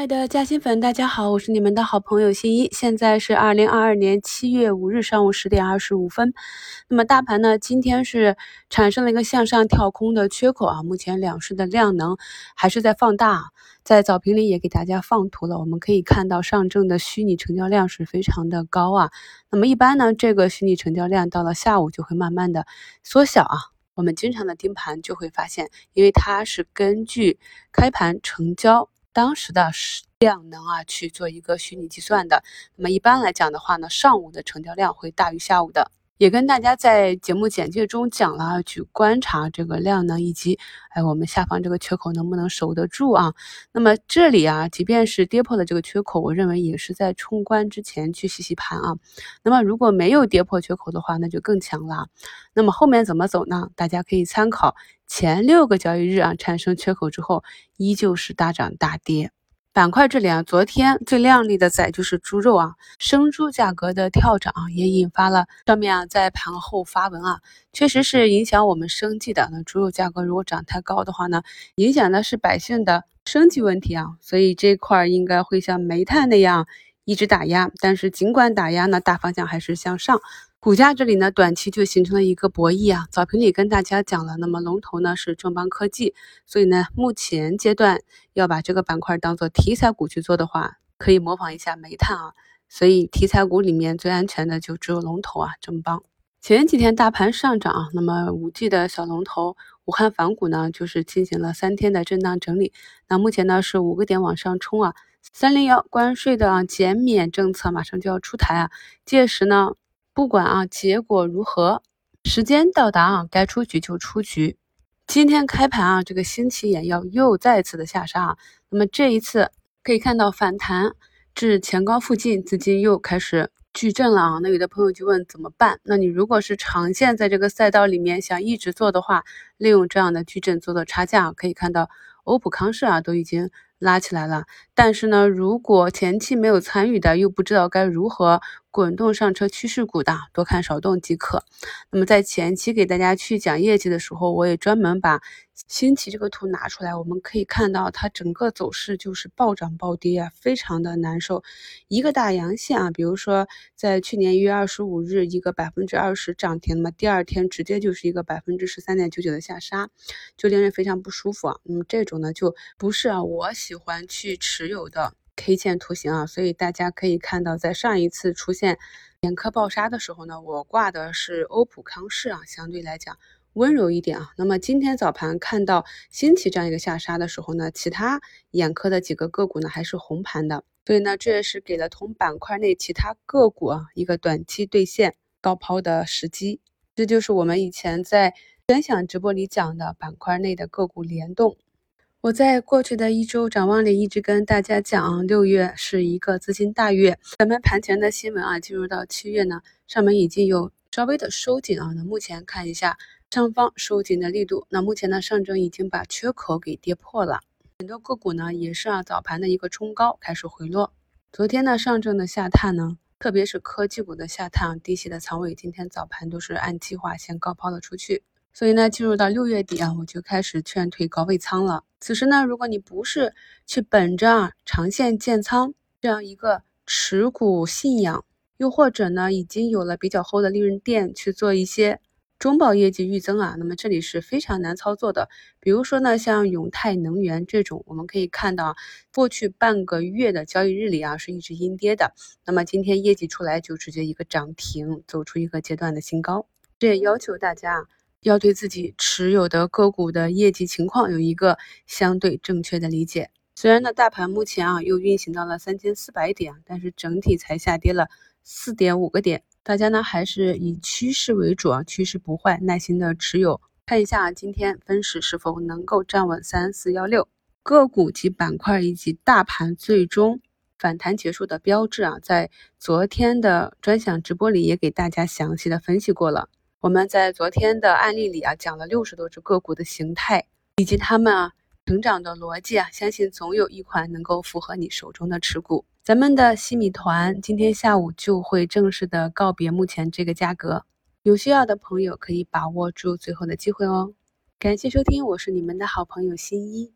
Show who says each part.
Speaker 1: 亲爱的嘉兴粉，大家好，我是你们的好朋友新一。现在是二零二二年七月五日上午十点二十五分。那么大盘呢，今天是产生了一个向上跳空的缺口啊。目前两市的量能还是在放大，在早评里也给大家放图了。我们可以看到上证的虚拟成交量是非常的高啊。那么一般呢，这个虚拟成交量到了下午就会慢慢的缩小啊。我们经常的盯盘就会发现，因为它是根据开盘成交。当时的量能啊去做一个虚拟计算的，那么一般来讲的话呢，上午的成交量会大于下午的。也跟大家在节目简介中讲了，去观察这个量能以及，哎，我们下方这个缺口能不能守得住啊？那么这里啊，即便是跌破了这个缺口，我认为也是在冲关之前去洗洗盘啊。那么如果没有跌破缺口的话，那就更强了。那么后面怎么走呢？大家可以参考前六个交易日啊，产生缺口之后，依旧是大涨大跌。板块这里啊，昨天最靓丽的仔就是猪肉啊，生猪价格的跳涨也引发了上面啊在盘后发文啊，确实是影响我们生计的。那猪肉价格如果涨太高的话呢，影响的是百姓的生计问题啊，所以这块应该会像煤炭那样一直打压。但是尽管打压呢，大方向还是向上。股价这里呢，短期就形成了一个博弈啊。早评里跟大家讲了，那么龙头呢是正邦科技，所以呢，目前阶段要把这个板块当做题材股去做的话，可以模仿一下煤炭啊。所以题材股里面最安全的就只有龙头啊，正邦。前几天大盘上涨啊，那么五 G 的小龙头武汉反股呢，就是进行了三天的震荡整理。那目前呢是五个点往上冲啊。三零幺关税的减免政策马上就要出台啊，届时呢。不管啊，结果如何，时间到达啊，该出局就出局。今天开盘啊，这个新起眼药又再次的下杀啊，那么这一次可以看到反弹至前高附近，资金又开始矩阵了啊。那有的朋友就问怎么办？那你如果是长线在这个赛道里面想一直做的话，利用这样的矩阵做做差价，可以看到欧普康视啊都已经。拉起来了，但是呢，如果前期没有参与的，又不知道该如何滚动上车趋势股的，多看少动即可。那么在前期给大家去讲业绩的时候，我也专门把。新奇这个图拿出来，我们可以看到它整个走势就是暴涨暴跌啊，非常的难受。一个大阳线啊，比如说在去年一月二十五日一个百分之二十涨停，那么第二天直接就是一个百分之十三点九九的下杀，就令人非常不舒服啊。那么这种呢就不是啊我喜欢去持有的 K 线图形啊，所以大家可以看到，在上一次出现眼科暴杀的时候呢，我挂的是欧普康视啊，相对来讲。温柔一点啊，那么今天早盘看到新奇这样一个下杀的时候呢，其他眼科的几个个股呢还是红盘的，所以呢这也是给了同板块内其他个股啊一个短期兑现高抛的时机。这就是我们以前在分享直播里讲的板块内的个股联动。我在过去的一周展望里一直跟大家讲，六月是一个资金大月。咱们盘前的新闻啊，进入到七月呢，上面已经有稍微的收紧啊。那目前看一下。上方收紧的力度，那目前呢，上证已经把缺口给跌破了，很多个股呢也是啊早盘的一个冲高开始回落。昨天呢，上证的下探呢，特别是科技股的下探，低吸的仓位今天早盘都是按计划先高抛了出去。所以呢，进入到六月底啊，我就开始劝退高位仓了。此时呢，如果你不是去本着啊长线建仓这样一个持股信仰，又或者呢已经有了比较厚的利润垫去做一些。中报业绩预增啊，那么这里是非常难操作的。比如说呢，像永泰能源这种，我们可以看到过去半个月的交易日里啊，是一直阴跌的。那么今天业绩出来就直接一个涨停，走出一个阶段的新高。这也要求大家要对自己持有的个股的业绩情况有一个相对正确的理解。虽然呢，大盘目前啊又运行到了三千四百点，但是整体才下跌了四点五个点。大家呢还是以趋势为主啊，趋势不坏，耐心的持有。看一下今天分时是否能够站稳三四幺六个股及板块以及大盘最终反弹结束的标志啊，在昨天的专享直播里也给大家详细的分析过了。我们在昨天的案例里啊，讲了六十多只个股的形态以及它们啊成长的逻辑啊，相信总有一款能够符合你手中的持股。咱们的西米团今天下午就会正式的告别目前这个价格，有需要的朋友可以把握住最后的机会哦。感谢收听，我是你们的好朋友新一。